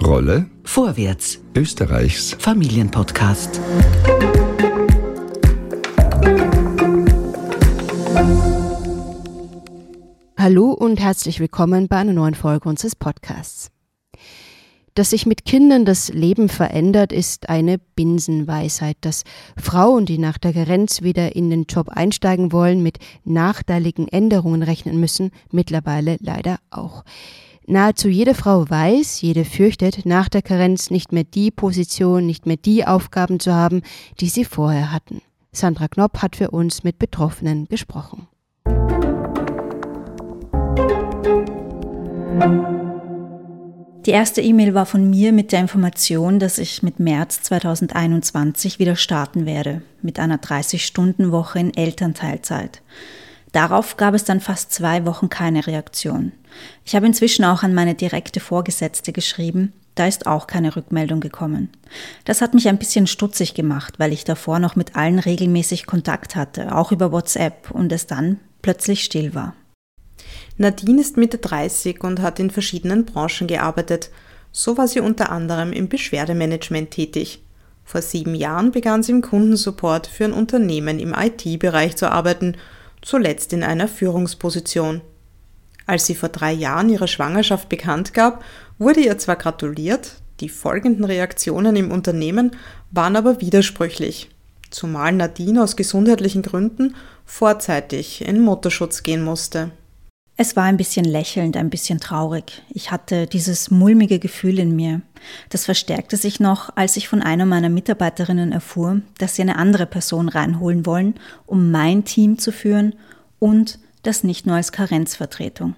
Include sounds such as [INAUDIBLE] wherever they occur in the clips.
Rolle Vorwärts, Österreichs Familienpodcast. Hallo und herzlich willkommen bei einer neuen Folge unseres Podcasts. Dass sich mit Kindern das Leben verändert, ist eine Binsenweisheit, dass Frauen, die nach der Karenz wieder in den Job einsteigen wollen, mit nachteiligen Änderungen rechnen müssen, mittlerweile leider auch. Nahezu jede Frau weiß, jede fürchtet, nach der Karenz nicht mehr die Position, nicht mehr die Aufgaben zu haben, die sie vorher hatten. Sandra Knopp hat für uns mit Betroffenen gesprochen. Die erste E-Mail war von mir mit der Information, dass ich mit März 2021 wieder starten werde, mit einer 30-Stunden-Woche in Elternteilzeit. Darauf gab es dann fast zwei Wochen keine Reaktion. Ich habe inzwischen auch an meine direkte Vorgesetzte geschrieben, da ist auch keine Rückmeldung gekommen. Das hat mich ein bisschen stutzig gemacht, weil ich davor noch mit allen regelmäßig Kontakt hatte, auch über WhatsApp, und es dann plötzlich still war. Nadine ist Mitte 30 und hat in verschiedenen Branchen gearbeitet. So war sie unter anderem im Beschwerdemanagement tätig. Vor sieben Jahren begann sie im Kundensupport für ein Unternehmen im IT-Bereich zu arbeiten, zuletzt in einer Führungsposition. Als sie vor drei Jahren ihre Schwangerschaft bekannt gab, wurde ihr zwar gratuliert, die folgenden Reaktionen im Unternehmen waren aber widersprüchlich, zumal Nadine aus gesundheitlichen Gründen vorzeitig in Mutterschutz gehen musste. Es war ein bisschen lächelnd, ein bisschen traurig. Ich hatte dieses mulmige Gefühl in mir. Das verstärkte sich noch, als ich von einer meiner Mitarbeiterinnen erfuhr, dass sie eine andere Person reinholen wollen, um mein Team zu führen und das nicht nur als Karenzvertretung.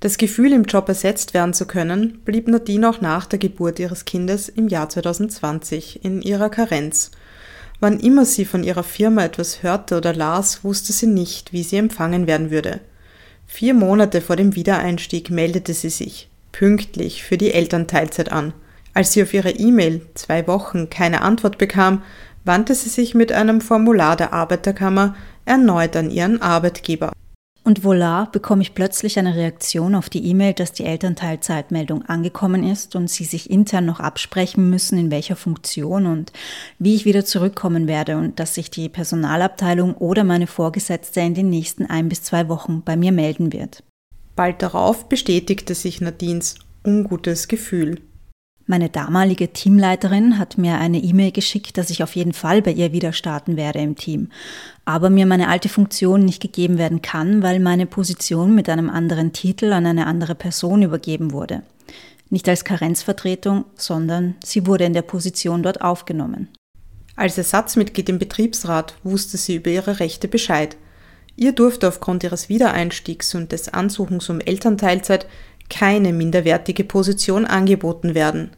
Das Gefühl, im Job ersetzt werden zu können, blieb Nadine auch nach der Geburt ihres Kindes im Jahr 2020 in ihrer Karenz. Wann immer sie von ihrer Firma etwas hörte oder las, wusste sie nicht, wie sie empfangen werden würde. Vier Monate vor dem Wiedereinstieg meldete sie sich, pünktlich, für die Elternteilzeit an. Als sie auf ihre E-Mail zwei Wochen keine Antwort bekam, wandte sie sich mit einem Formular der Arbeiterkammer erneut an ihren Arbeitgeber. Und voila, bekomme ich plötzlich eine Reaktion auf die E-Mail, dass die Elternteilzeitmeldung angekommen ist und sie sich intern noch absprechen müssen, in welcher Funktion und wie ich wieder zurückkommen werde und dass sich die Personalabteilung oder meine Vorgesetzte in den nächsten ein bis zwei Wochen bei mir melden wird. Bald darauf bestätigte sich Nadines ungutes Gefühl. Meine damalige Teamleiterin hat mir eine E-Mail geschickt, dass ich auf jeden Fall bei ihr wieder starten werde im Team, aber mir meine alte Funktion nicht gegeben werden kann, weil meine Position mit einem anderen Titel an eine andere Person übergeben wurde. Nicht als Karenzvertretung, sondern sie wurde in der Position dort aufgenommen. Als Ersatzmitglied im Betriebsrat wusste sie über ihre Rechte Bescheid. Ihr durfte aufgrund ihres Wiedereinstiegs und des Ansuchens um Elternteilzeit keine minderwertige Position angeboten werden.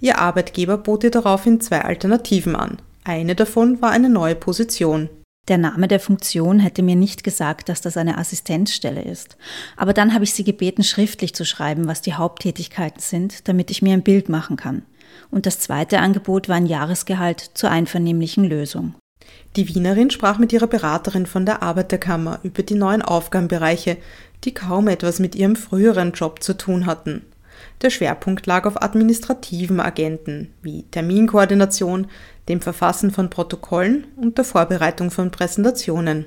Ihr Arbeitgeber bot ihr daraufhin zwei Alternativen an. Eine davon war eine neue Position. Der Name der Funktion hätte mir nicht gesagt, dass das eine Assistenzstelle ist. Aber dann habe ich sie gebeten, schriftlich zu schreiben, was die Haupttätigkeiten sind, damit ich mir ein Bild machen kann. Und das zweite Angebot war ein Jahresgehalt zur einvernehmlichen Lösung. Die Wienerin sprach mit ihrer Beraterin von der Arbeiterkammer über die neuen Aufgabenbereiche, die kaum etwas mit ihrem früheren Job zu tun hatten. Der Schwerpunkt lag auf administrativen Agenten wie Terminkoordination, dem Verfassen von Protokollen und der Vorbereitung von Präsentationen.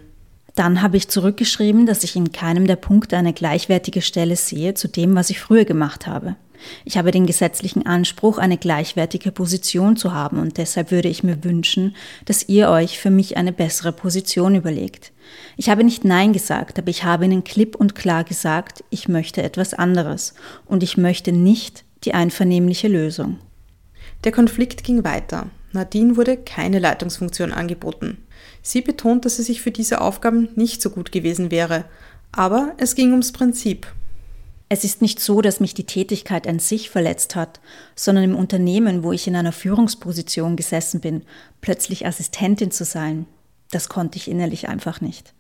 Dann habe ich zurückgeschrieben, dass ich in keinem der Punkte eine gleichwertige Stelle sehe zu dem, was ich früher gemacht habe. Ich habe den gesetzlichen Anspruch, eine gleichwertige Position zu haben und deshalb würde ich mir wünschen, dass ihr euch für mich eine bessere Position überlegt. Ich habe nicht Nein gesagt, aber ich habe ihnen klipp und klar gesagt, ich möchte etwas anderes und ich möchte nicht die einvernehmliche Lösung. Der Konflikt ging weiter. Nadine wurde keine Leitungsfunktion angeboten. Sie betont, dass sie sich für diese Aufgaben nicht so gut gewesen wäre, aber es ging ums Prinzip. Es ist nicht so, dass mich die Tätigkeit an sich verletzt hat, sondern im Unternehmen, wo ich in einer Führungsposition gesessen bin, plötzlich Assistentin zu sein, das konnte ich innerlich einfach nicht.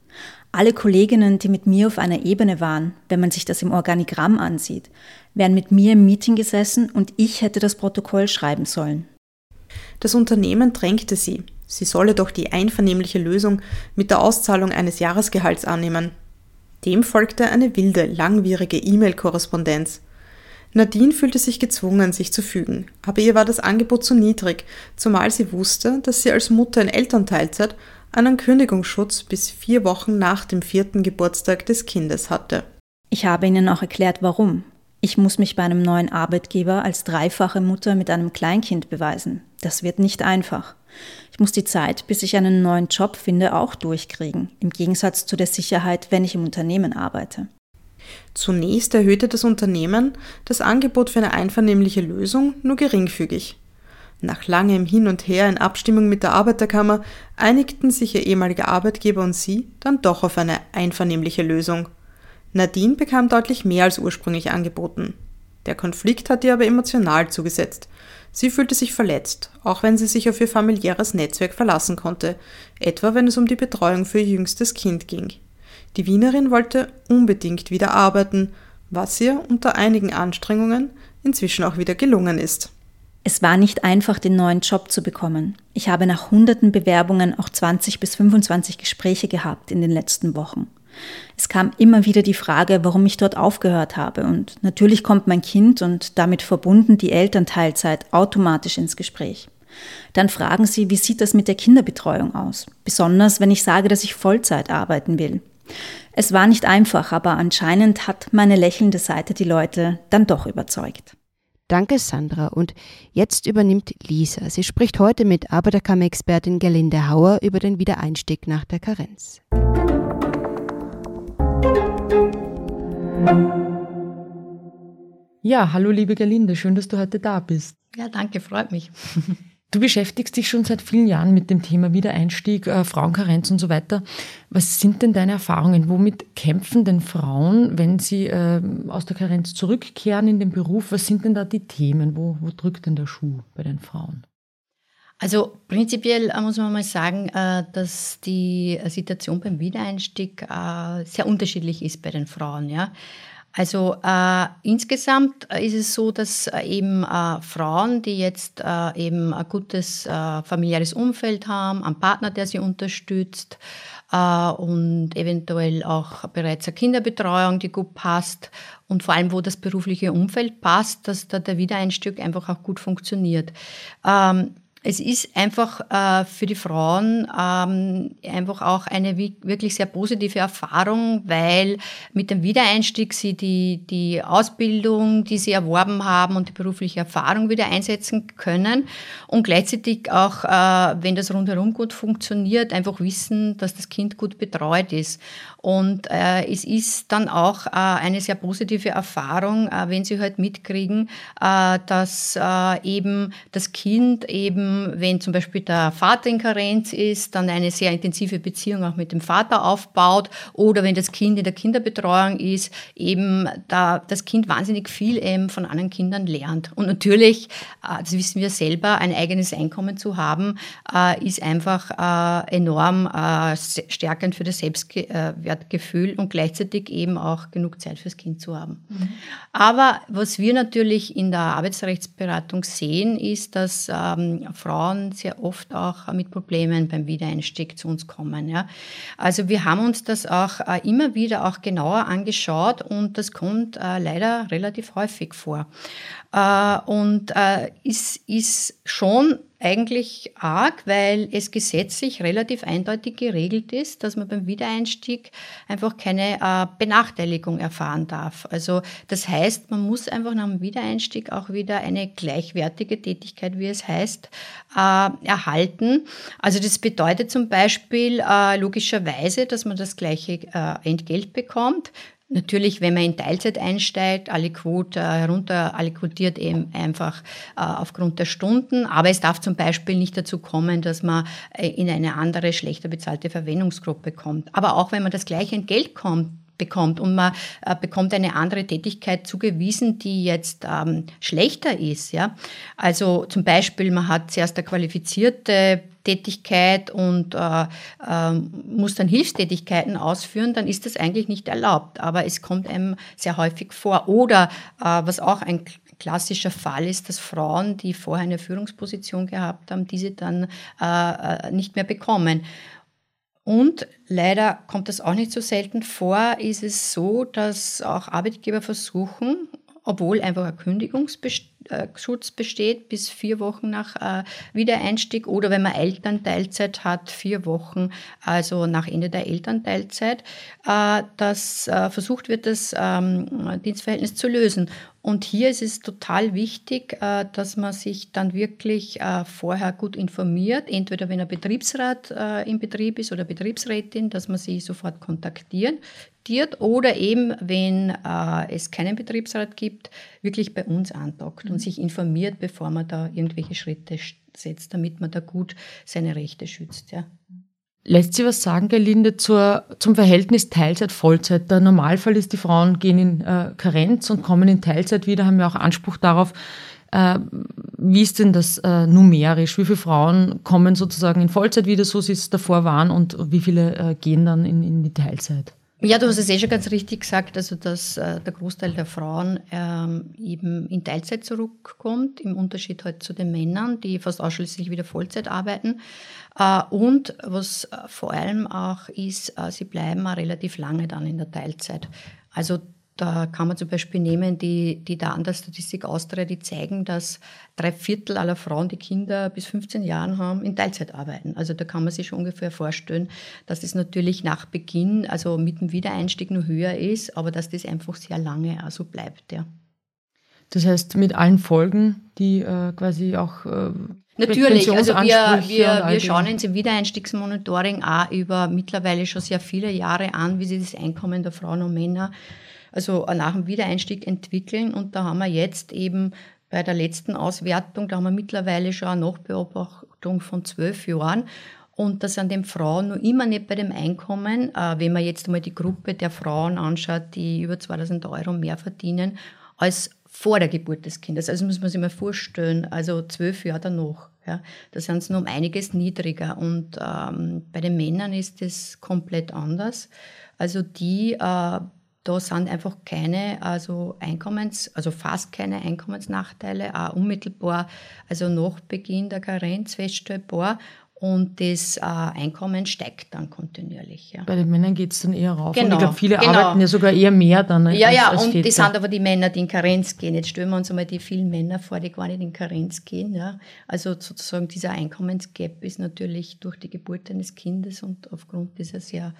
Alle Kolleginnen, die mit mir auf einer Ebene waren, wenn man sich das im Organigramm ansieht, wären mit mir im Meeting gesessen und ich hätte das Protokoll schreiben sollen. Das Unternehmen drängte sie, sie solle doch die einvernehmliche Lösung mit der Auszahlung eines Jahresgehalts annehmen. Dem folgte eine wilde, langwierige E-Mail-Korrespondenz. Nadine fühlte sich gezwungen, sich zu fügen, aber ihr war das Angebot zu niedrig, zumal sie wusste, dass sie als Mutter in Elternteilzeit einen Kündigungsschutz bis vier Wochen nach dem vierten Geburtstag des Kindes hatte. Ich habe Ihnen auch erklärt, warum. Ich muss mich bei einem neuen Arbeitgeber als dreifache Mutter mit einem Kleinkind beweisen. Das wird nicht einfach. Ich muss die Zeit, bis ich einen neuen Job finde, auch durchkriegen, im Gegensatz zu der Sicherheit, wenn ich im Unternehmen arbeite. Zunächst erhöhte das Unternehmen das Angebot für eine einvernehmliche Lösung nur geringfügig. Nach langem Hin und Her in Abstimmung mit der Arbeiterkammer einigten sich ihr ehemaliger Arbeitgeber und sie dann doch auf eine einvernehmliche Lösung. Nadine bekam deutlich mehr als ursprünglich angeboten. Der Konflikt hat ihr aber emotional zugesetzt. Sie fühlte sich verletzt, auch wenn sie sich auf ihr familiäres Netzwerk verlassen konnte, etwa wenn es um die Betreuung für ihr jüngstes Kind ging. Die Wienerin wollte unbedingt wieder arbeiten, was ihr unter einigen Anstrengungen inzwischen auch wieder gelungen ist. Es war nicht einfach, den neuen Job zu bekommen. Ich habe nach hunderten Bewerbungen auch 20 bis 25 Gespräche gehabt in den letzten Wochen. Es kam immer wieder die Frage, warum ich dort aufgehört habe. Und natürlich kommt mein Kind und damit verbunden die Elternteilzeit automatisch ins Gespräch. Dann fragen sie, wie sieht das mit der Kinderbetreuung aus? Besonders wenn ich sage, dass ich Vollzeit arbeiten will. Es war nicht einfach, aber anscheinend hat meine lächelnde Seite die Leute dann doch überzeugt. Danke, Sandra. Und jetzt übernimmt Lisa. Sie spricht heute mit Arbeiterkammer-Expertin Gerlinde Hauer über den Wiedereinstieg nach der Karenz. Ja, hallo liebe Gerlinde, schön, dass du heute da bist. Ja, danke, freut mich. [LAUGHS] Du beschäftigst dich schon seit vielen Jahren mit dem Thema Wiedereinstieg, äh, Frauenkarenz und so weiter. Was sind denn deine Erfahrungen? Womit kämpfen denn Frauen, wenn sie äh, aus der Karenz zurückkehren in den Beruf? Was sind denn da die Themen? Wo, wo drückt denn der Schuh bei den Frauen? Also prinzipiell äh, muss man mal sagen, äh, dass die Situation beim Wiedereinstieg äh, sehr unterschiedlich ist bei den Frauen. Also äh, insgesamt ist es so, dass äh, eben äh, Frauen, die jetzt äh, eben ein gutes äh, familiäres Umfeld haben, einen Partner, der sie unterstützt äh, und eventuell auch bereits eine Kinderbetreuung, die gut passt und vor allem, wo das berufliche Umfeld passt, dass da der Wiedereinstieg einfach auch gut funktioniert. Ähm, es ist einfach äh, für die Frauen ähm, einfach auch eine wirklich sehr positive Erfahrung, weil mit dem Wiedereinstieg sie die, die Ausbildung, die sie erworben haben und die berufliche Erfahrung wieder einsetzen können und gleichzeitig auch, äh, wenn das rundherum gut funktioniert, einfach wissen, dass das Kind gut betreut ist. Und äh, es ist dann auch äh, eine sehr positive Erfahrung, äh, wenn sie halt mitkriegen, äh, dass eben das Kind eben, wenn zum Beispiel der Vater in Karenz ist, dann eine sehr intensive Beziehung auch mit dem Vater aufbaut oder wenn das Kind in der Kinderbetreuung ist, eben da das Kind wahnsinnig viel eben von anderen Kindern lernt. Und natürlich, äh, das wissen wir selber, ein eigenes Einkommen zu haben, äh, ist einfach äh, enorm stärkend für das Selbstwert Selbstwertgefühl und gleichzeitig eben auch genug Zeit fürs Kind zu haben. Mhm. Aber was wir natürlich in der Arbeitsrechtsberatung sehen, ist, dass ähm, Frauen sehr oft auch mit Problemen beim Wiedereinstieg zu uns kommen. Ja. Also wir haben uns das auch äh, immer wieder auch genauer angeschaut und das kommt äh, leider relativ häufig vor. Äh, und äh, ist, ist schon eigentlich arg, weil es gesetzlich relativ eindeutig geregelt ist, dass man beim Wiedereinstieg einfach keine äh, Benachteiligung erfahren darf. Also das heißt, man muss einfach nach dem Wiedereinstieg auch wieder eine gleichwertige Tätigkeit, wie es heißt, äh, erhalten. Also das bedeutet zum Beispiel äh, logischerweise, dass man das gleiche äh, Entgelt bekommt. Natürlich, wenn man in Teilzeit einsteigt, alle Quote herunter, alle quotiert eben einfach äh, aufgrund der Stunden. Aber es darf zum Beispiel nicht dazu kommen, dass man äh, in eine andere, schlechter bezahlte Verwendungsgruppe kommt. Aber auch wenn man das gleiche Entgelt kommt, bekommt und man äh, bekommt eine andere Tätigkeit zugewiesen, die jetzt ähm, schlechter ist. Ja? Also zum Beispiel, man hat zuerst eine qualifizierte Tätigkeit und äh, äh, muss dann Hilfstätigkeiten ausführen, dann ist das eigentlich nicht erlaubt. Aber es kommt einem sehr häufig vor. Oder äh, was auch ein klassischer Fall ist, dass Frauen, die vorher eine Führungsposition gehabt haben, diese dann äh, äh, nicht mehr bekommen. Und leider kommt das auch nicht so selten vor, ist es so, dass auch Arbeitgeber versuchen, obwohl einfach ein Kündigungsschutz besteht bis vier Wochen nach äh, Wiedereinstieg oder wenn man Elternteilzeit hat, vier Wochen, also nach Ende der Elternteilzeit, äh, dass äh, versucht wird, das ähm, Dienstverhältnis zu lösen. Und hier ist es total wichtig, äh, dass man sich dann wirklich äh, vorher gut informiert, entweder wenn ein Betriebsrat äh, im Betrieb ist oder Betriebsrätin, dass man sie sofort kontaktiert oder eben, wenn es keinen Betriebsrat gibt, wirklich bei uns andockt und mhm. sich informiert, bevor man da irgendwelche Schritte setzt, damit man da gut seine Rechte schützt. Ja. Lässt sich was sagen, Gerlinde, zur, zum Verhältnis Teilzeit-Vollzeit? Der Normalfall ist, die Frauen gehen in äh, Karenz und kommen in Teilzeit wieder, haben ja auch Anspruch darauf. Äh, wie ist denn das äh, numerisch? Wie viele Frauen kommen sozusagen in Vollzeit wieder, so sie es davor waren, und wie viele äh, gehen dann in, in die Teilzeit? Ja, du hast es eh schon ganz richtig gesagt, also dass äh, der Großteil der Frauen ähm, eben in Teilzeit zurückkommt, im Unterschied halt zu den Männern, die fast ausschließlich wieder Vollzeit arbeiten. Äh, und was äh, vor allem auch ist, äh, sie bleiben auch relativ lange dann in der Teilzeit. Also da kann man zum Beispiel nehmen die, die Daten der Statistik Austria, die zeigen, dass drei Viertel aller Frauen, die Kinder bis 15 Jahren haben, in Teilzeit arbeiten. Also da kann man sich schon ungefähr vorstellen, dass das natürlich nach Beginn, also mit dem Wiedereinstieg nur höher ist, aber dass das einfach sehr lange so bleibt. Ja. Das heißt, mit allen Folgen, die äh, quasi auch äh, Natürlich, also wir, wir, wir schauen uns im Wiedereinstiegsmonitoring auch über mittlerweile schon sehr viele Jahre an, wie sich das Einkommen der Frauen und Männer also nach dem Wiedereinstieg entwickeln. Und da haben wir jetzt eben bei der letzten Auswertung, da haben wir mittlerweile schon eine Nachbeobachtung von zwölf Jahren. Und da sind den Frauen noch immer nicht bei dem Einkommen, äh, wenn man jetzt mal die Gruppe der Frauen anschaut, die über 2000 Euro mehr verdienen, als vor der Geburt des Kindes. Also muss man sich mal vorstellen, also zwölf Jahre danach. Ja, da sind sie noch um einiges niedriger. Und ähm, bei den Männern ist das komplett anders. Also die, äh, da sind einfach keine also Einkommens, also fast keine Einkommensnachteile, auch unmittelbar, also nach Beginn der Karenz feststellbar und das äh, Einkommen steigt dann kontinuierlich. Ja. Bei den Männern geht es dann eher rauf. Genau, und ich glaube, viele genau. arbeiten ja sogar eher mehr dann. Ja, als, ja, als und Väter. das sind aber die Männer, die in Karenz gehen. Jetzt stellen wir uns einmal die vielen Männer vor, die gar nicht in Karenz gehen. Ja. Also sozusagen dieser Einkommensgap ist natürlich durch die Geburt eines Kindes und aufgrund dieser sehr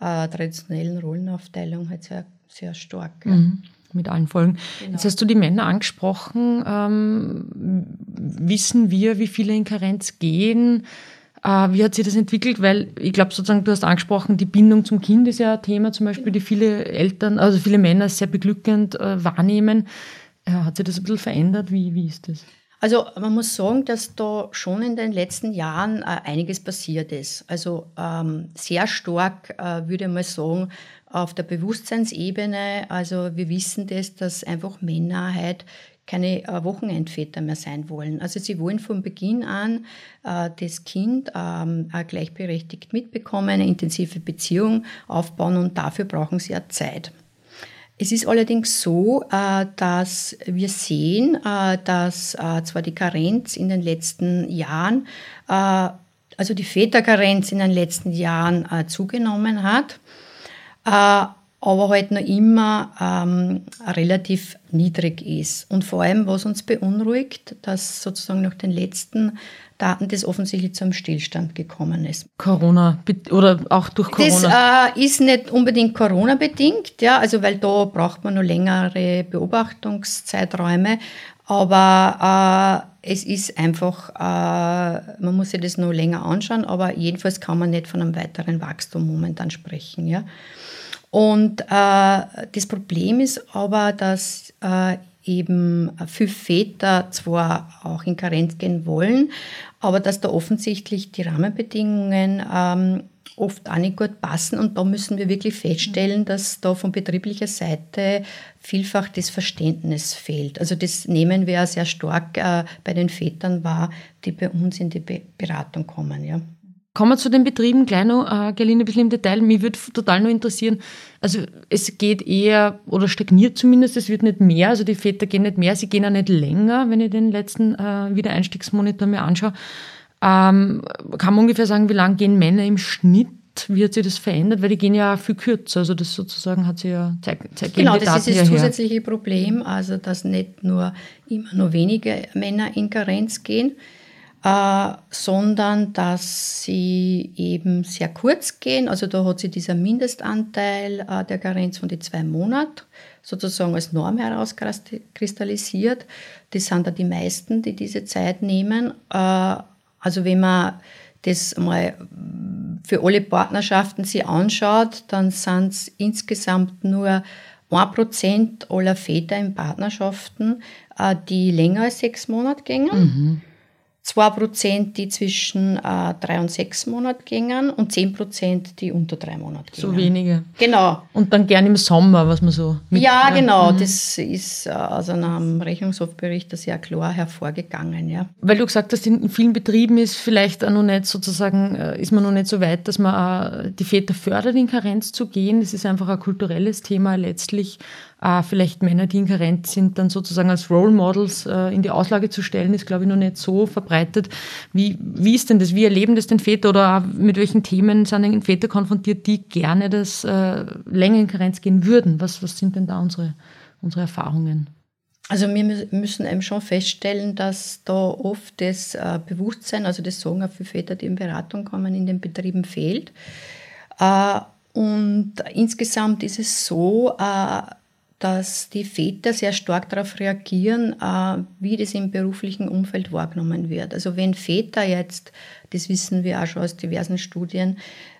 äh, traditionellen Rollenaufteilung halt sehr, sehr stark. Ja. Mhm mit allen Folgen. Genau. Jetzt hast du die Männer angesprochen. Ähm, wissen wir, wie viele in Karenz gehen? Äh, wie hat sich das entwickelt? Weil ich glaube, sozusagen, du hast angesprochen, die Bindung zum Kind ist ja ein Thema, zum Beispiel, die viele Eltern, also viele Männer sehr beglückend äh, wahrnehmen. Äh, hat sich das ein bisschen verändert? Wie, wie ist das? Also man muss sagen, dass da schon in den letzten Jahren äh, einiges passiert ist. Also ähm, sehr stark, äh, würde ich mal sagen, auf der Bewusstseinsebene. Also wir wissen das, dass einfach Männer halt keine äh, Wochenendväter mehr sein wollen. Also sie wollen von Beginn an äh, das Kind ähm, gleichberechtigt mitbekommen, eine intensive Beziehung aufbauen und dafür brauchen sie ja Zeit. Es ist allerdings so, äh, dass wir sehen, äh, dass äh, zwar die Karenz in den letzten Jahren, also die Väterkarenz in den letzten Jahren zugenommen hat, aber halt noch immer ähm, relativ niedrig ist. Und vor allem, was uns beunruhigt, dass sozusagen nach den letzten Daten das offensichtlich zu einem Stillstand gekommen ist. Corona oder auch durch Corona? Das äh, ist nicht unbedingt Corona-bedingt, ja, also weil da braucht man noch längere Beobachtungszeiträume, aber äh, es ist einfach, äh, man muss sich das noch länger anschauen, aber jedenfalls kann man nicht von einem weiteren Wachstum momentan sprechen, ja. Und äh, das Problem ist aber, dass äh, eben viele Väter zwar auch in Karenz gehen wollen, aber dass da offensichtlich die Rahmenbedingungen ähm, oft auch nicht gut passen. Und da müssen wir wirklich feststellen, dass da von betrieblicher Seite vielfach das Verständnis fehlt. Also das nehmen wir sehr stark äh, bei den Vätern wahr, die bei uns in die Be Beratung kommen. Ja. Kommen wir zu den Betrieben gleich noch, äh, Gerline, ein bisschen im Detail. Mich würde total noch interessieren, also es geht eher oder stagniert zumindest, es wird nicht mehr, also die Väter gehen nicht mehr, sie gehen auch nicht länger, wenn ich den letzten äh, Wiedereinstiegsmonitor mir anschaue. Ähm, kann man ungefähr sagen, wie lange gehen Männer im Schnitt wie hat sich das verändert? Weil die gehen ja viel kürzer. Also das sozusagen hat sie ja zeigt, zeigt Genau, das ist das zusätzliche Problem, also dass nicht nur immer nur wenige Männer in Karenz gehen, äh, sondern dass sie eben sehr kurz gehen. Also da hat sie dieser Mindestanteil äh, der Karenz von die zwei Monaten sozusagen als Norm herauskristallisiert. Das sind da die meisten, die diese Zeit nehmen. Äh, also wenn man das mal für alle Partnerschaften sich anschaut, dann sind es insgesamt nur 1% aller Väter in Partnerschaften, äh, die länger als sechs Monate gingen. Mhm. 2%, die zwischen äh, drei und sechs Monaten gingen und 10%, die unter drei Monate gingen. So wenige. Genau. Und dann gern im Sommer, was man so mit, Ja, genau. Mhm. Das ist äh, also nach dem Rechnungshofbericht sehr klar hervorgegangen. Ja. Weil du gesagt hast, in vielen Betrieben ist vielleicht auch noch nicht sozusagen, äh, ist man noch nicht so weit, dass man äh, die Väter fördert, in Karenz zu gehen. Das ist einfach ein kulturelles Thema letztlich äh, vielleicht Männer, die in Karenz sind, dann sozusagen als Role Models äh, in die Auslage zu stellen, ist, glaube ich, noch nicht so verbreitet. Wie, wie ist denn das? Wie erleben das denn Väter oder mit welchen Themen sind denn Väter konfrontiert, die gerne das äh, länger in Karenz gehen würden? Was, was sind denn da unsere, unsere Erfahrungen? Also wir müssen eben schon feststellen, dass da oft das äh, Bewusstsein, also das Sagen auch für Väter, die in Beratung kommen, in den Betrieben fehlt. Äh, und insgesamt ist es so, äh, dass die Väter sehr stark darauf reagieren, äh, wie das im beruflichen Umfeld wahrgenommen wird. Also wenn Väter jetzt, das wissen wir auch schon aus diversen Studien,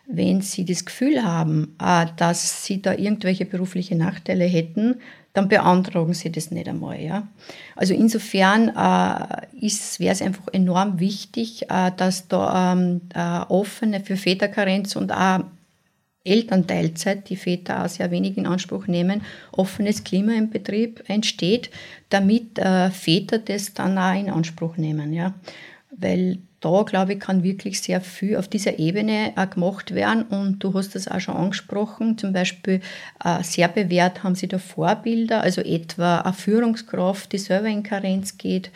wenn sie das Gefühl haben, äh, dass sie da irgendwelche berufliche Nachteile hätten, dann beantragen sie das nicht einmal. Ja? Also insofern äh, wäre es einfach enorm wichtig, dass da ähm, äh, offene für Väterkarenz und auch Elternteilzeit, die Väter auch sehr wenig in Anspruch nehmen, offenes Klima im Betrieb entsteht, damit äh, Väter das dann auch in Anspruch nehmen. Ja? Weil da, glaube ich, kann wirklich sehr viel auf dieser Ebene äh, gemacht werden. Und du hast das auch schon angesprochen, zum Beispiel äh, sehr bewährt haben sie da Vorbilder, also etwa eine Führungskraft, die selber in Karenz geht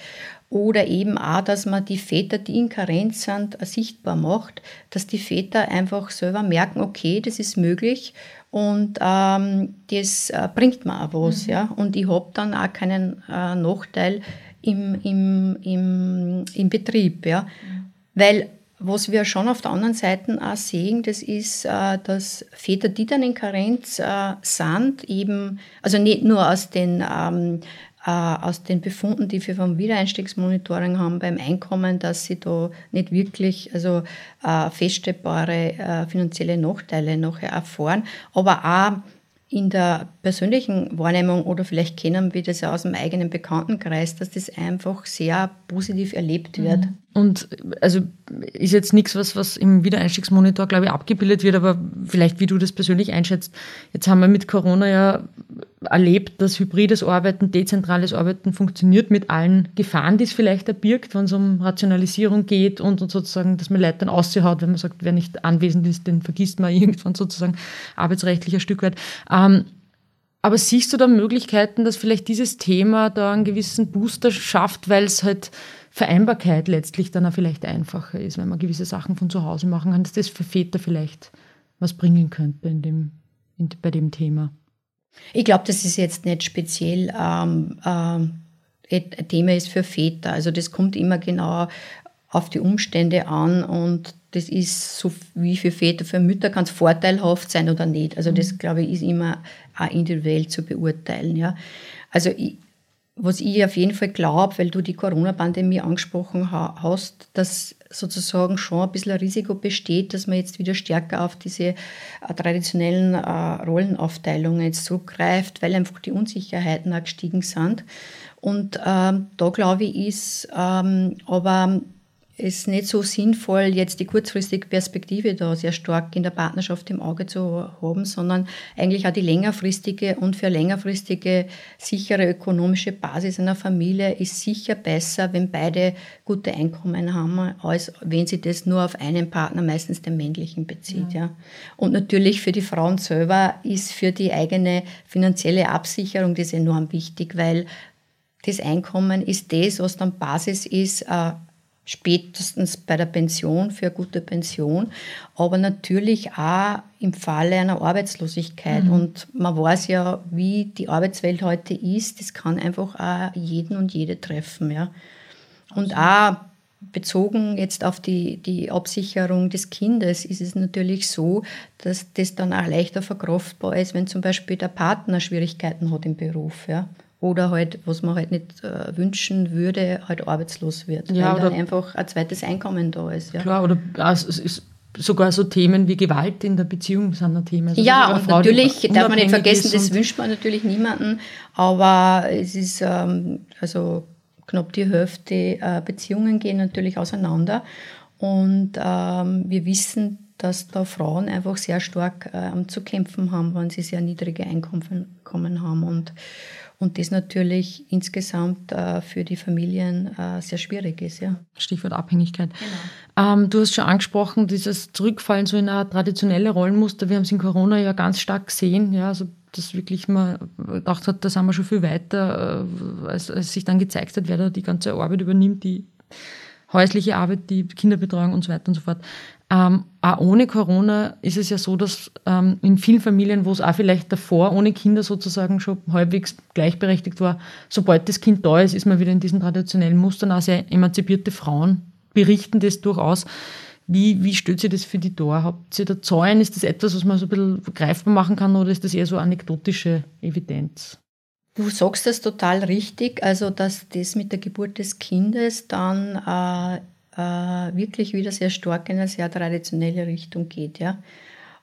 oder eben auch, dass man die Väter, die in Karenz sind, sichtbar macht, dass die Väter einfach selber merken, okay, das ist möglich und ähm, das äh, bringt mir auch was. Mhm. Ja? Und ich habe dann auch keinen äh, Nachteil im, im, im, im Betrieb. Ja? Mhm. Weil was wir schon auf der anderen Seite auch sehen, das ist, äh, dass Väter, die dann in Karenz äh, sind, eben, also nicht nur aus den ähm, äh, aus den Befunden, die wir vom Wiedereinstiegsmonitoring haben beim Einkommen, dass sie da nicht wirklich also äh, feststellbare äh, finanzielle Nachteile nachher erfahren, aber auch in der persönlichen Wahrnehmung oder vielleicht kennen wir das ja aus dem eigenen Bekanntenkreis, dass das einfach sehr positiv erlebt wird. Mhm. Und also ist jetzt nichts, was, was im Wiedereinstiegsmonitor, glaube ich, abgebildet wird, aber vielleicht, wie du das persönlich einschätzt. Jetzt haben wir mit Corona ja erlebt, dass hybrides Arbeiten, dezentrales Arbeiten funktioniert mit allen Gefahren, die es vielleicht erbirgt, wenn es um Rationalisierung geht und, und sozusagen, dass man Leute dann aushaut, wenn man sagt, wer nicht anwesend ist, den vergisst man [LAUGHS] irgendwann sozusagen arbeitsrechtlich ein Stück weit. Ähm, aber siehst du da Möglichkeiten, dass vielleicht dieses Thema da einen gewissen Booster schafft, weil es halt Vereinbarkeit letztlich dann auch vielleicht einfacher ist, wenn man gewisse Sachen von zu Hause machen kann, dass das für Väter vielleicht was bringen könnte in dem, in, bei dem Thema? Ich glaube, dass es jetzt nicht speziell ähm, ähm, ein Thema ist für Väter. Also das kommt immer genau auf die Umstände an und das ist so wie für Väter, für Mütter kann es vorteilhaft sein oder nicht. Also das, mhm. glaube ich, ist immer auch individuell zu beurteilen. Ja. Also ich, was ich auf jeden Fall glaube, weil du die Corona-Pandemie angesprochen hast, dass sozusagen schon ein bisschen ein Risiko besteht, dass man jetzt wieder stärker auf diese äh, traditionellen äh, Rollenaufteilungen jetzt zurückgreift, weil einfach die Unsicherheiten auch gestiegen sind. Und ähm, da glaube ich, ist ähm, aber ist nicht so sinnvoll, jetzt die kurzfristige Perspektive da sehr stark in der Partnerschaft im Auge zu haben, sondern eigentlich auch die längerfristige und für längerfristige sichere ökonomische Basis einer Familie ist sicher besser, wenn beide gute Einkommen haben, als wenn sie das nur auf einen Partner, meistens den männlichen, bezieht. Ja. ja. Und natürlich für die Frauen selber ist für die eigene finanzielle Absicherung das enorm wichtig, weil das Einkommen ist das, was dann Basis ist, äh, spätestens bei der Pension für eine gute Pension, aber natürlich auch im Falle einer Arbeitslosigkeit. Mhm. Und man weiß ja, wie die Arbeitswelt heute ist, das kann einfach auch jeden und jede treffen. Ja. Und auch bezogen jetzt auf die, die Absicherung des Kindes ist es natürlich so, dass das dann auch leichter verkraftbar ist, wenn zum Beispiel der Partner Schwierigkeiten hat im Beruf. Ja oder halt, was man halt nicht äh, wünschen würde, halt arbeitslos wird, ja, weil dann einfach ein zweites Einkommen da ist. Ja. Klar, oder also es ist sogar so Themen wie Gewalt in der Beziehung sind ein Thema. Also ja, und Frau, natürlich darf man nicht vergessen, das wünscht man natürlich niemanden, aber es ist ähm, also knapp die Hälfte äh, Beziehungen gehen natürlich auseinander und ähm, wir wissen, dass da Frauen einfach sehr stark äh, zu kämpfen haben, wenn sie sehr niedrige Einkommen haben und und das natürlich insgesamt äh, für die Familien äh, sehr schwierig ist. Ja. Stichwort Abhängigkeit. Genau. Ähm, du hast schon angesprochen, dieses Zurückfallen so in eine traditionelle Rollenmuster. Wir haben es in Corona ja ganz stark gesehen. Ja, also dass wirklich man gedacht hat, da sind wir schon viel weiter, äh, als, als sich dann gezeigt hat, wer da die ganze Arbeit übernimmt, die häusliche Arbeit, die Kinderbetreuung und so weiter und so fort. Ähm, auch ohne Corona ist es ja so, dass ähm, in vielen Familien, wo es auch vielleicht davor ohne Kinder sozusagen schon halbwegs gleichberechtigt war, sobald das Kind da ist, ist man wieder in diesen traditionellen Mustern. Auch sehr emanzipierte Frauen berichten das durchaus. Wie, wie stellt sich das für die dar? Habt ihr da Zahlen? Ist das etwas, was man so ein bisschen greifbar machen kann oder ist das eher so anekdotische Evidenz? Du sagst das total richtig, also dass das mit der Geburt des Kindes dann äh, äh, wirklich wieder sehr stark in eine sehr traditionelle Richtung geht. Ja.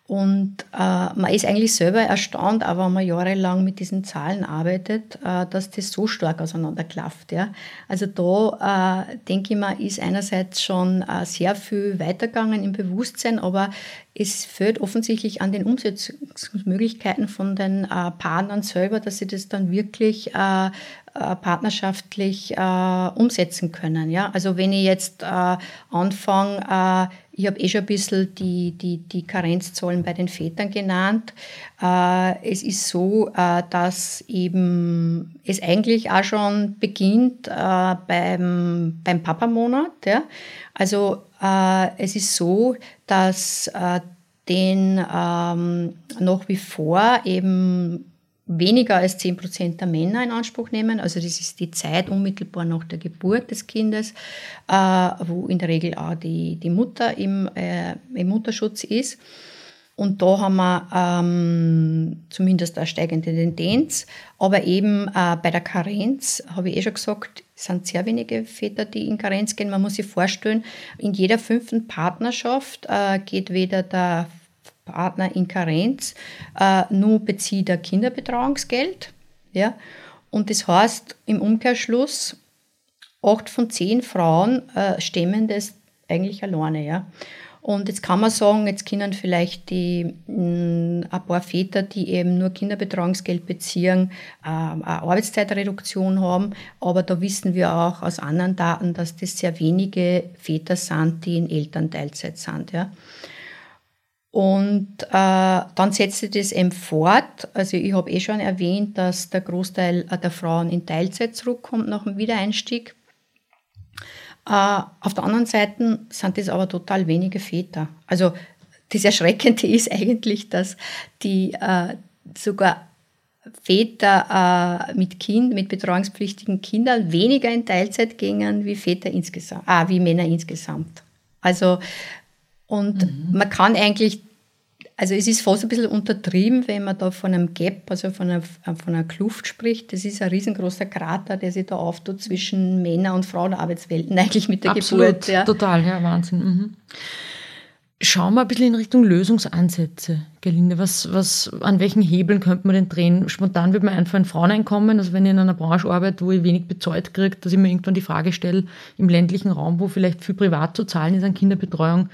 Und äh, man ist eigentlich selber erstaunt, aber wenn man jahrelang mit diesen Zahlen arbeitet, äh, dass das so stark auseinanderklafft. Ja? Also da äh, denke ich mal, ist einerseits schon äh, sehr viel weitergegangen im Bewusstsein, aber es fehlt offensichtlich an den Umsetzungsmöglichkeiten von den äh, Partnern selber, dass sie das dann wirklich äh, äh, partnerschaftlich äh, umsetzen können. Ja? Also wenn ich jetzt äh, anfange, äh, ich habe eh schon ein bisschen die, die, die Karenzzahlen bei den Vätern genannt. Äh, es ist so, äh, dass eben es eigentlich auch schon beginnt beim, beim Papamonat. Also es ist so, dass den ähm, nach wie vor eben weniger als 10 Prozent der Männer in Anspruch nehmen. Also das ist die Zeit unmittelbar nach der Geburt des Kindes, äh, wo in der Regel auch die, die Mutter im, äh, im Mutterschutz ist. Und da haben wir ähm, zumindest eine steigende Tendenz. Aber eben äh, bei der Karenz, habe ich eh schon gesagt, sind sehr wenige Väter, die in Karenz gehen. Man muss sich vorstellen, in jeder fünften Partnerschaft äh, geht weder der Partner in Karenz, äh, nur bezieht er Kinderbetreuungsgeld. Ja? Und das heißt im Umkehrschluss, acht von zehn Frauen äh, stemmen das eigentlich alleine. Ja? Und jetzt kann man sagen, jetzt können vielleicht die, mh, mm, ein paar Väter, die eben nur Kinderbetreuungsgeld beziehen, äh, eine Arbeitszeitreduktion haben. Aber da wissen wir auch aus anderen Daten, dass das sehr wenige Väter sind, die in Elternteilzeit sind. Ja. Und äh, dann setzt sich das eben fort. Also ich habe eh schon erwähnt, dass der Großteil der Frauen in Teilzeit zurückkommt nach dem Wiedereinstieg. Äh, auf der anderen Seite sind das aber total wenige Väter. Also das Erschreckende [LAUGHS] ist eigentlich, dass die äh, sogar Väter äh, mit Kind, mit betreuungspflichtigen Kindern weniger in Teilzeit gingen wie Väter insgesamt, ah, wie Männer insgesamt. Also und mhm. man kann eigentlich, also es ist fast ein bisschen untertrieben, wenn man da von einem Gap, also von einer, von einer Kluft spricht. Das ist ein riesengroßer Krater, der sich da auftut zwischen Männer- und Frauenarbeitswelten [LAUGHS] eigentlich mit der Absolut, Geburt. Ja. Total, ja, Wahnsinn. Mhm. Schauen wir ein bisschen in Richtung Lösungsansätze, Gelinde. Was, was, an welchen Hebeln könnte man denn drehen? Spontan wird mir einfach ein Fraueneinkommen, also wenn ich in einer Branche arbeite, wo ich wenig bezahlt kriege, dass ich mir irgendwann die Frage stelle, im ländlichen Raum, wo vielleicht viel privat zu zahlen ist an Kinderbetreuung,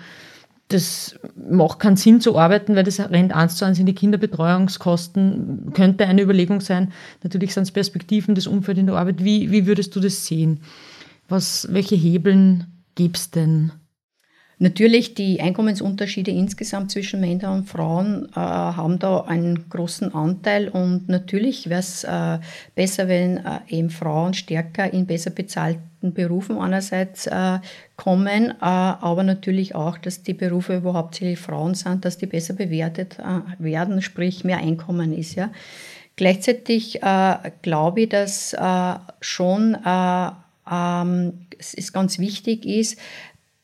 das macht keinen Sinn zu arbeiten, weil das rennt eins zu eins in die Kinderbetreuungskosten, könnte eine Überlegung sein. Natürlich sind es Perspektiven, das Umfeld in der Arbeit. Wie, wie würdest du das sehen? Was, welche Hebeln gibt es denn? Natürlich, die Einkommensunterschiede insgesamt zwischen Männern und Frauen äh, haben da einen großen Anteil und natürlich wäre es äh, besser, wenn äh, eben Frauen stärker in besser bezahlten Berufen einerseits äh, kommen, äh, aber natürlich auch, dass die Berufe, wo hauptsächlich Frauen sind, dass die besser bewertet äh, werden, sprich mehr Einkommen ist. Ja. Gleichzeitig glaube ich, dass schon ähm, es ist ganz wichtig ist,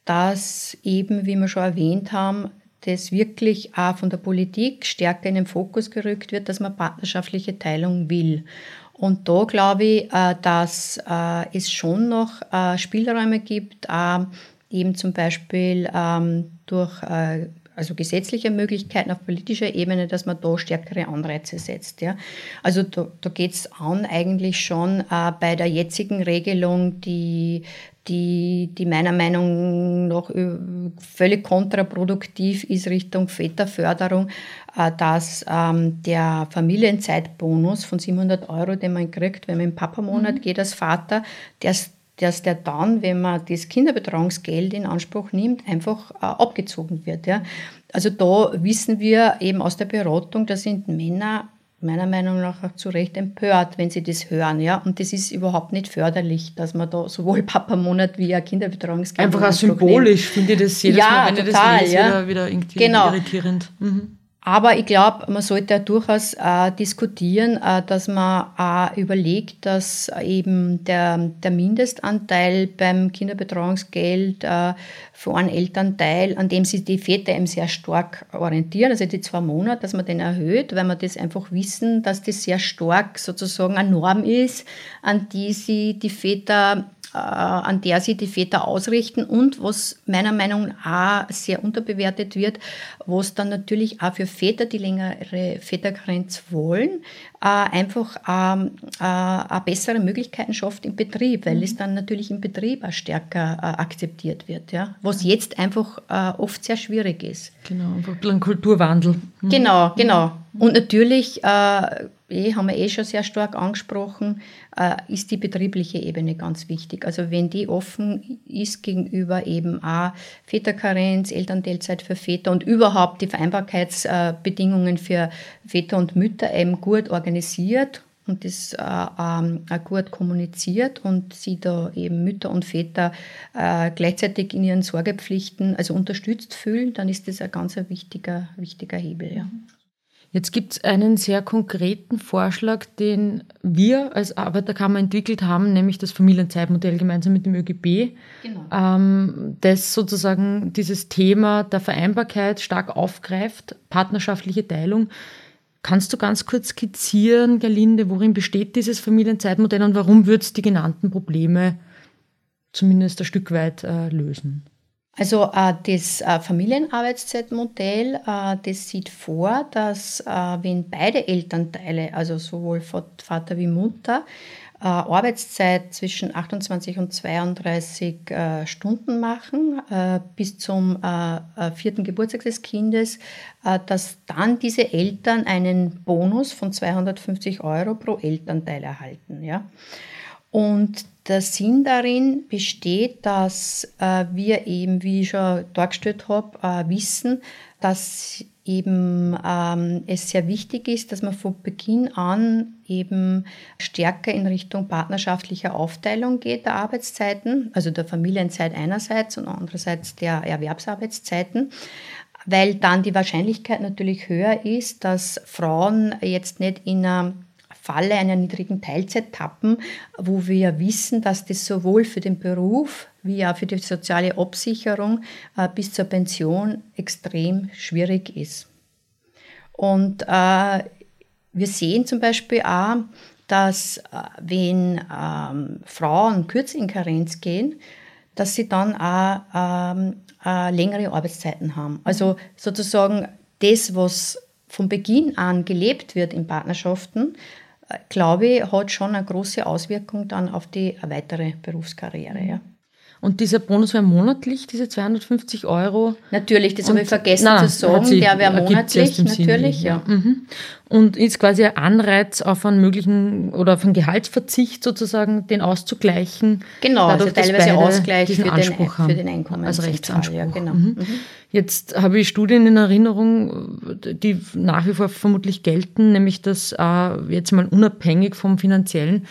dass eben, wie wir schon erwähnt haben, das wirklich auch von der Politik stärker in den Fokus gerückt wird, dass man partnerschaftliche Teilung will. Und da glaube ich, äh, dass äh, es schon noch äh, Spielräume gibt, eben zum Beispiel ähm, durch also gesetzliche Möglichkeiten auf politischer Ebene, dass man da stärkere Anreize setzt. Ja. Also da, da geht es an eigentlich schon äh, bei der jetzigen Regelung, die, die, die meiner Meinung nach äh, völlig kontraproduktiv ist Richtung Väterförderung, äh, dass ähm, der Familienzeitbonus von 700 Euro, den man kriegt, wenn man im Papamonat mhm. geht als Vater, der dass der dann, wenn man das Kinderbetreuungsgeld in Anspruch nimmt, einfach äh, abgezogen wird. Ja. Also da wissen wir eben aus der Beratung, da sind Männer meiner Meinung nach auch zu Recht empört, wenn sie das hören. Ja? Und das ist überhaupt nicht förderlich, dass man da sowohl Papa-Monat wie ein Kinderbetreuungsgeld Einfach auch symbolisch finde ich das jedes ja, Mal, wenn total, ich das lese, ja. wieder, wieder irgendwie genau. irritierend. Mhm. Aber ich glaube, man sollte durchaus äh, diskutieren, äh, dass man äh, überlegt, dass eben der, der Mindestanteil beim Kinderbetreuungsgeld äh, für einen Elternteil, an dem sich die Väter eben sehr stark orientieren, also die zwei Monate, dass man den erhöht, weil man das einfach wissen, dass das sehr stark sozusagen eine Norm ist, an die sie die Väter an der sich die Väter ausrichten und was meiner Meinung nach auch sehr unterbewertet wird, was dann natürlich auch für Väter, die längere Vätergrenze wollen, äh, einfach ähm, äh, bessere Möglichkeiten schafft im Betrieb, weil mhm. es dann natürlich im Betrieb auch stärker akzeptiert wird, ja? was jetzt einfach oft sehr schwierig ist. Genau, ein bisschen Kulturwandel. Mhm. Genau, genau. Und natürlich eh, haben wir eh schon sehr stark angesprochen, äh, ist die betriebliche Ebene ganz wichtig. Also wenn die offen ist gegenüber eben auch Väterkarenz, Elternteilzeit für Väter und überhaupt die Vereinbarkeitsbedingungen für Väter und Mütter eben gut organisiert und das äh, ähm, gut kommuniziert und sie da eben Mütter und Väter äh, gleichzeitig in ihren Sorgepflichten also unterstützt fühlen, dann ist das ein ganz wichtiger, wichtiger Hebel. Ja. Jetzt gibt es einen sehr konkreten Vorschlag, den wir als Arbeiterkammer entwickelt haben, nämlich das Familienzeitmodell gemeinsam mit dem ÖGB, genau. ähm, das sozusagen dieses Thema der Vereinbarkeit stark aufgreift, partnerschaftliche Teilung. Kannst du ganz kurz skizzieren, Gerlinde, worin besteht dieses Familienzeitmodell und warum wird es die genannten Probleme zumindest ein Stück weit äh, lösen? Also äh, das äh, Familienarbeitszeitmodell, äh, das sieht vor, dass wenn beide Elternteile, also sowohl Vater wie Mutter, Arbeitszeit zwischen 28 und 32 äh, Stunden machen bis zum vierten Geburtstag des Kindes, dass dann diese Eltern einen Bonus von 250 Euro pro Elternteil erhalten. Und der Sinn darin besteht, dass äh, wir eben, wie ich schon dargestellt habe, äh, wissen, dass eben ähm, es sehr wichtig ist, dass man von Beginn an eben stärker in Richtung partnerschaftlicher Aufteilung geht der Arbeitszeiten, also der Familienzeit einerseits und andererseits der Erwerbsarbeitszeiten weil dann die Wahrscheinlichkeit natürlich höher ist, dass Frauen jetzt nicht in einer Falle einer niedrigen Teilzeit tappen, wo wir wissen, dass das sowohl für den Beruf wie auch für die soziale Absicherung äh, bis zur Pension extrem schwierig ist. Und äh, wir sehen zum Beispiel auch, dass äh, wenn ähm, Frauen kürzer in Karenz gehen, dass sie dann auch ähm, äh, längere Arbeitszeiten haben. Also sozusagen das, was von Beginn an gelebt wird in Partnerschaften, glaube ich, hat schon eine große Auswirkung dann auf die weitere Berufskarriere. Ja. Und dieser Bonus wäre monatlich, diese 250 Euro. Natürlich, das habe ich vergessen nein, zu sagen. Sie, der wäre monatlich, natürlich. ja. ja. Mhm. Und ist quasi ein Anreiz auf einen möglichen oder auf einen Gehaltsverzicht sozusagen, den auszugleichen. Genau, dadurch, also teilweise Ausgleich für den, für den Einkommen. Also Rechtsanspruch. Ja, genau. Mhm. Mhm. Jetzt habe ich Studien in Erinnerung, die nach wie vor vermutlich gelten, nämlich dass äh, jetzt mal unabhängig vom finanziellen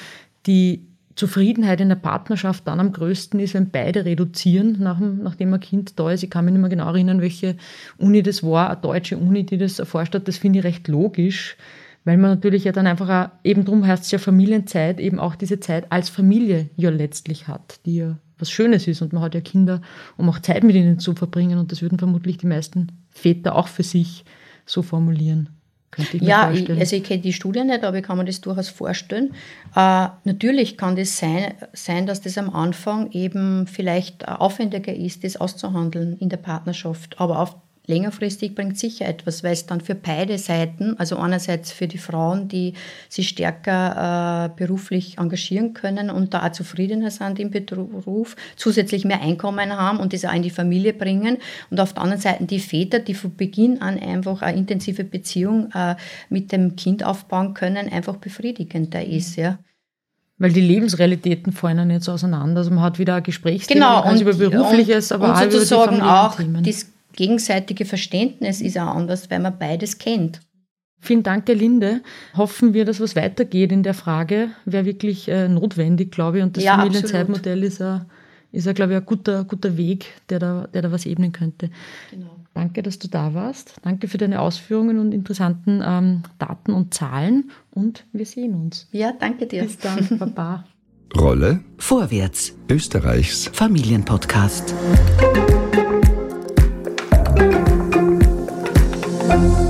die Zufriedenheit in der Partnerschaft dann am größten ist, wenn beide reduzieren, nach dem, nachdem ein Kind da ist. Ich kann mich nicht mehr genau erinnern, welche Uni das war, eine deutsche Uni, die das erforscht hat. Das finde ich recht logisch, weil man natürlich ja dann einfach auch, eben drum heißt es ja Familienzeit, eben auch diese Zeit als Familie ja letztlich hat, die ja was Schönes ist. Und man hat ja Kinder, um auch Zeit mit ihnen zu verbringen. Und das würden vermutlich die meisten Väter auch für sich so formulieren. Ich ja, ich, also ich kenne die Studie nicht, aber ich kann mir das durchaus vorstellen. Äh, natürlich kann das sein, sein, dass das am Anfang eben vielleicht aufwendiger ist, das auszuhandeln in der Partnerschaft. Aber auf längerfristig bringt sicher etwas, weil es dann für beide Seiten, also einerseits für die Frauen, die sich stärker äh, beruflich engagieren können und da auch zufriedener sind im Beruf, zusätzlich mehr Einkommen haben und das auch in die Familie bringen und auf der anderen Seite die Väter, die von Beginn an einfach eine intensive Beziehung äh, mit dem Kind aufbauen können, einfach befriedigender ist, ja. Weil die Lebensrealitäten fallen nicht so auseinander. Also man hat wieder ein Gesprächsthema genau, und, über Berufliches, aber und auch sozusagen über die auch das gegenseitige Verständnis ist auch anders, weil man beides kennt. Vielen Dank, Linde. Hoffen wir, dass was weitergeht in der Frage. Wäre wirklich äh, notwendig, glaube ich. Und das ja, Familienzeitmodell ist, ein, ist glaube ich, ein guter, guter Weg, der da, der da was ebnen könnte. Genau. Danke, dass du da warst. Danke für deine Ausführungen und interessanten ähm, Daten und Zahlen. Und wir sehen uns. Ja, danke dir. Bis dann. [LAUGHS] Baba. Rolle Vorwärts. Österreichs Familienpodcast. Thank you.